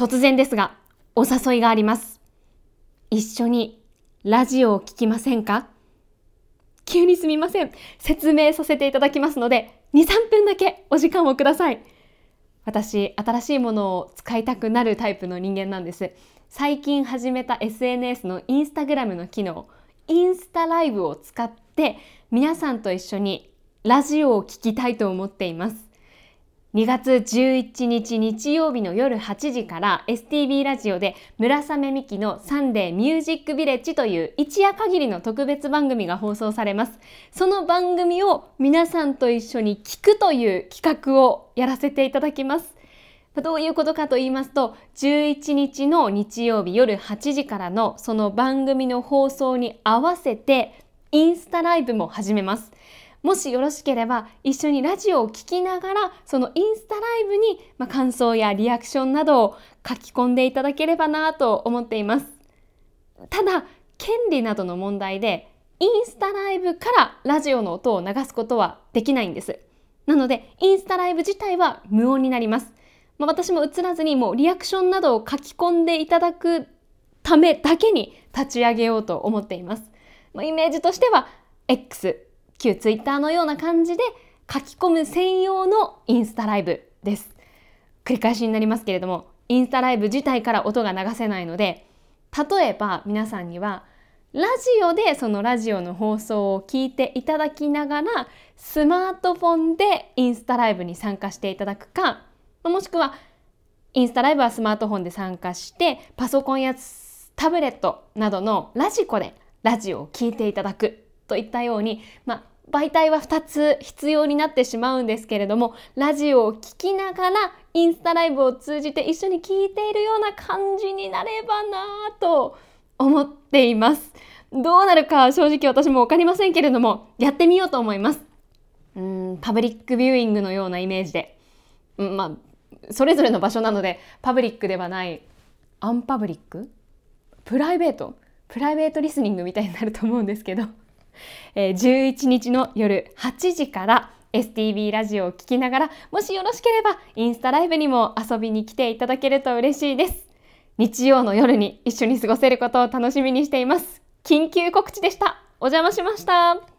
突然ですが、お誘いがあります。一緒にラジオを聴きませんか？急にすみません。説明させていただきますので、2、3分だけお時間をください。私、新しいものを使いたくなるタイプの人間なんです。最近始めた SNS のインスタグラムの機能、インスタライブを使って皆さんと一緒にラジオを聴きたいと思っています。2月11日日曜日の夜8時から STB ラジオで村雨美希のサンデーミュージックビレッジという一夜限りの特別番組が放送されます。その番組を皆さんと一緒に聞くという企画をやらせていただきます。どういうことかと言いますと、11日の日曜日夜8時からのその番組の放送に合わせてインスタライブも始めます。もしよろしければ一緒にラジオを聴きながらそのインスタライブに、ま感想やリアクションなどを書き込んでいただければなと思っています。ただ権利などの問題でインスタライブからラジオの音を流すことはできないんです。なのでインスタライブ自体は無音になります。まあ、私も映らずにもうリアクションなどを書き込んでいただくためだけに立ち上げようと思っています。まあ、イメージとしては X 旧 Twitter のような感じで書き込む専用のインスタライブです。繰り返しになりますけれども、インスタライブ自体から音が流せないので、例えば皆さんには、ラジオでそのラジオの放送を聞いていただきながら、スマートフォンでインスタライブに参加していただくか、もしくは、インスタライブはスマートフォンで参加して、パソコンやタブレットなどのラジコでラジオを聴いていただくといったように、まあ、媒体は2つ必要になってしまうんですけれどもラジオを聴きながらインスタライブを通じて一緒に聴いているような感じになればなと思っています。どうなるか正直私も分かりませんけれどもやってみようと思います。うんパブリックビューイングのようなイメージで、うん、まあそれぞれの場所なのでパブリックではないアンパブリック？プライベート？プライベートリスニングみたいになると思うんですけど。えー、11日の夜8時から STB ラジオを聴きながら、もしよろしければインスタライブにも遊びに来ていただけると嬉しいです。日曜の夜に一緒に過ごせることを楽しみにしています。緊急告知でした。お邪魔しました。